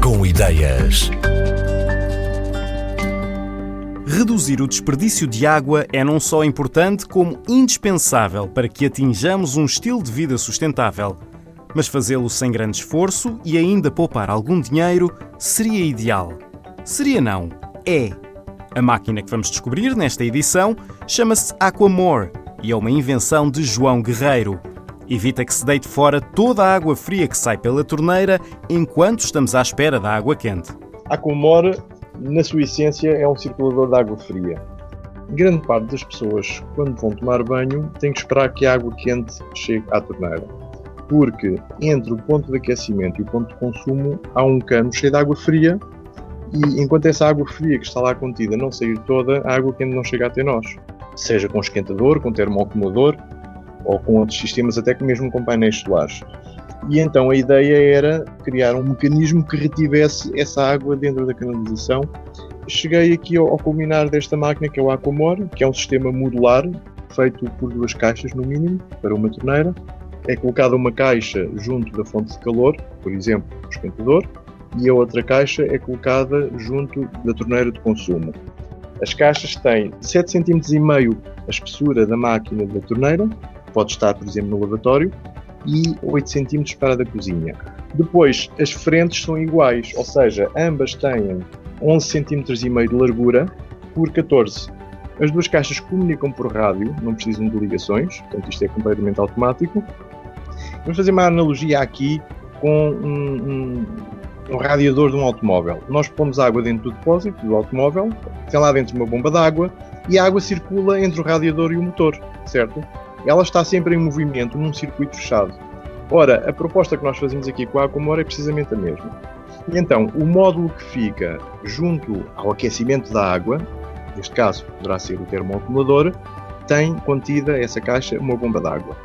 Com ideias. Reduzir o desperdício de água é não só importante, como indispensável para que atinjamos um estilo de vida sustentável. Mas fazê-lo sem grande esforço e ainda poupar algum dinheiro seria ideal. Seria não, é. A máquina que vamos descobrir nesta edição chama-se Aquamore e é uma invenção de João Guerreiro. Evita que se deite fora toda a água fria que sai pela torneira enquanto estamos à espera da água quente. Aquamore na sua essência, é um circulador de água fria. Grande parte das pessoas, quando vão tomar banho, têm que esperar que a água quente chegue à torneira. Porque entre o ponto de aquecimento e o ponto de consumo há um cano cheio de água fria e enquanto essa água fria que está lá contida não sair toda, a água quente não chega até nós. Seja com esquentador, com termoacumulador ou com outros sistemas, até que mesmo com painéis solares. E então a ideia era criar um mecanismo que retivesse essa água dentro da canalização. Cheguei aqui ao, ao culminar desta máquina, que é o Aquamore, que é um sistema modular, feito por duas caixas no mínimo, para uma torneira. É colocada uma caixa junto da fonte de calor, por exemplo, o esquentador, e a outra caixa é colocada junto da torneira de consumo. As caixas têm 7,5 cm a espessura da máquina da torneira, pode estar, por exemplo, no lavatório, e 8 cm para a da cozinha. Depois, as frentes são iguais, ou seja, ambas têm 11 cm e meio de largura por 14. As duas caixas comunicam por rádio, não precisam de ligações, portanto isto é completamente automático. Vamos fazer uma analogia aqui com um, um, um radiador de um automóvel. Nós pomos água dentro do depósito do automóvel, tem lá dentro uma bomba de água e a água circula entre o radiador e o motor, certo? Ela está sempre em movimento num circuito fechado. Ora, a proposta que nós fazemos aqui com a Aquamor é precisamente a mesma. E então, o módulo que fica junto ao aquecimento da água, neste caso poderá ser o termoacumulador, tem contida essa caixa uma bomba d'água.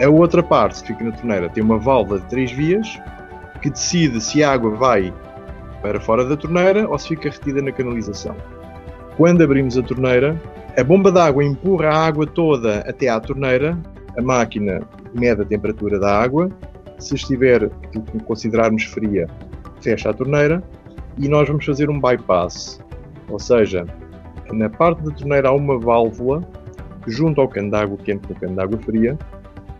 A outra parte que fica na torneira tem uma válvula de três vias que decide se a água vai para fora da torneira ou se fica retida na canalização. Quando abrimos a torneira, a bomba d'água empurra a água toda até à torneira, a máquina mede a temperatura da água, se estiver, considerarmos fria, fecha a torneira e nós vamos fazer um bypass, ou seja, na parte da torneira há uma válvula que junta ao cano de água quente com o cano de água fria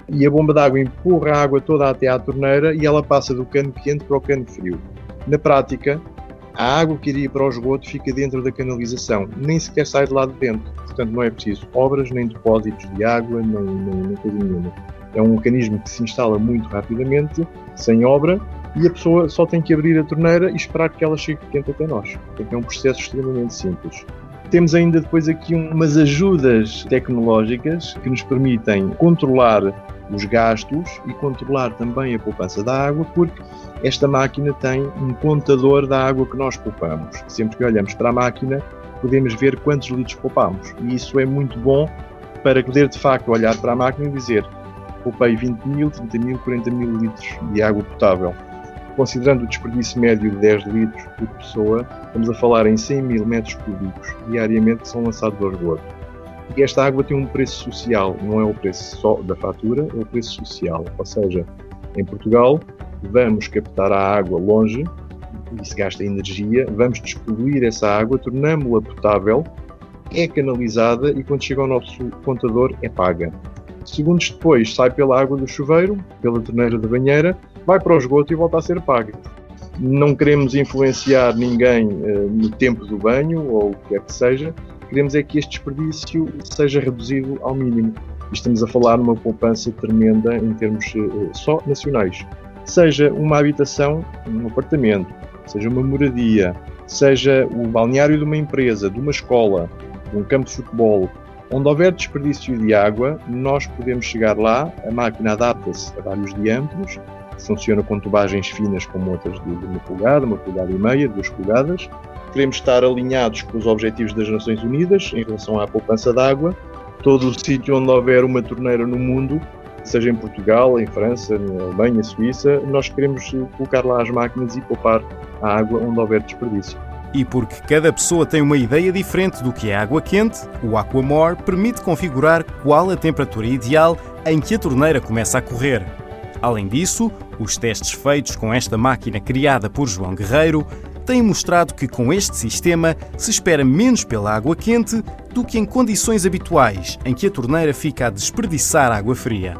e a bomba d'água empurra a água toda até à torneira e ela passa do cano quente para o cano frio. Na prática, a água que iria para o esgoto fica dentro da canalização, nem sequer sai de lá de dentro. Portanto, não é preciso obras, nem depósitos de água, nem, nem, nem coisa nenhuma. É um mecanismo que se instala muito rapidamente, sem obra, e a pessoa só tem que abrir a torneira e esperar que ela chegue quente até nós. Portanto, é um processo extremamente simples. Temos ainda depois aqui umas ajudas tecnológicas que nos permitem controlar os gastos e controlar também a poupança da água, porque esta máquina tem um contador da água que nós poupamos. Sempre que olhamos para a máquina, podemos ver quantos litros poupamos. E isso é muito bom para poder, de facto, olhar para a máquina e dizer poupei 20 mil, 30 mil, 40 mil litros de água potável. Considerando o desperdício médio de 10 litros por pessoa, estamos a falar em 100 mil metros cúbicos diariamente que são lançados ao esgoto. E esta água tem um preço social, não é o preço só da fatura, é o preço social. Ou seja, em Portugal, vamos captar a água longe, isso gasta energia, vamos despoluir essa água, tornamos-la potável, é canalizada e quando chega ao nosso contador é paga. Segundos depois sai pela água do chuveiro, pela torneira da banheira, vai para o esgoto e volta a ser paga. Não queremos influenciar ninguém uh, no tempo do banho ou o que quer que seja, queremos é que este desperdício seja reduzido ao mínimo. E estamos a falar numa poupança tremenda em termos uh, só nacionais seja uma habitação, um apartamento, seja uma moradia, seja o balneário de uma empresa, de uma escola, de um campo de futebol, onde houver desperdício de água, nós podemos chegar lá, a máquina adapta-se a vários diâmetros, funciona com tubagens finas como outras de uma polegada, uma polegada e meia, duas polegadas. Queremos estar alinhados com os objetivos das Nações Unidas em relação à poupança de água. Todo o sítio onde houver uma torneira no mundo seja em Portugal, em França, na Alemanha, Suíça, nós queremos colocar lá as máquinas e poupar a água onde houver desperdício. E porque cada pessoa tem uma ideia diferente do que é água quente, o Aquamore permite configurar qual a temperatura ideal em que a torneira começa a correr. Além disso, os testes feitos com esta máquina criada por João Guerreiro têm mostrado que com este sistema se espera menos pela água quente do que em condições habituais em que a torneira fica a desperdiçar água fria.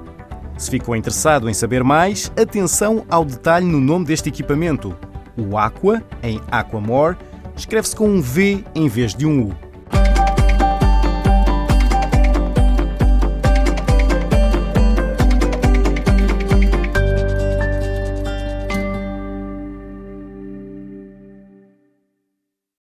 Se ficou interessado em saber mais, atenção ao detalhe no nome deste equipamento. O Aqua, em Aquamore, escreve-se com um V em vez de um U.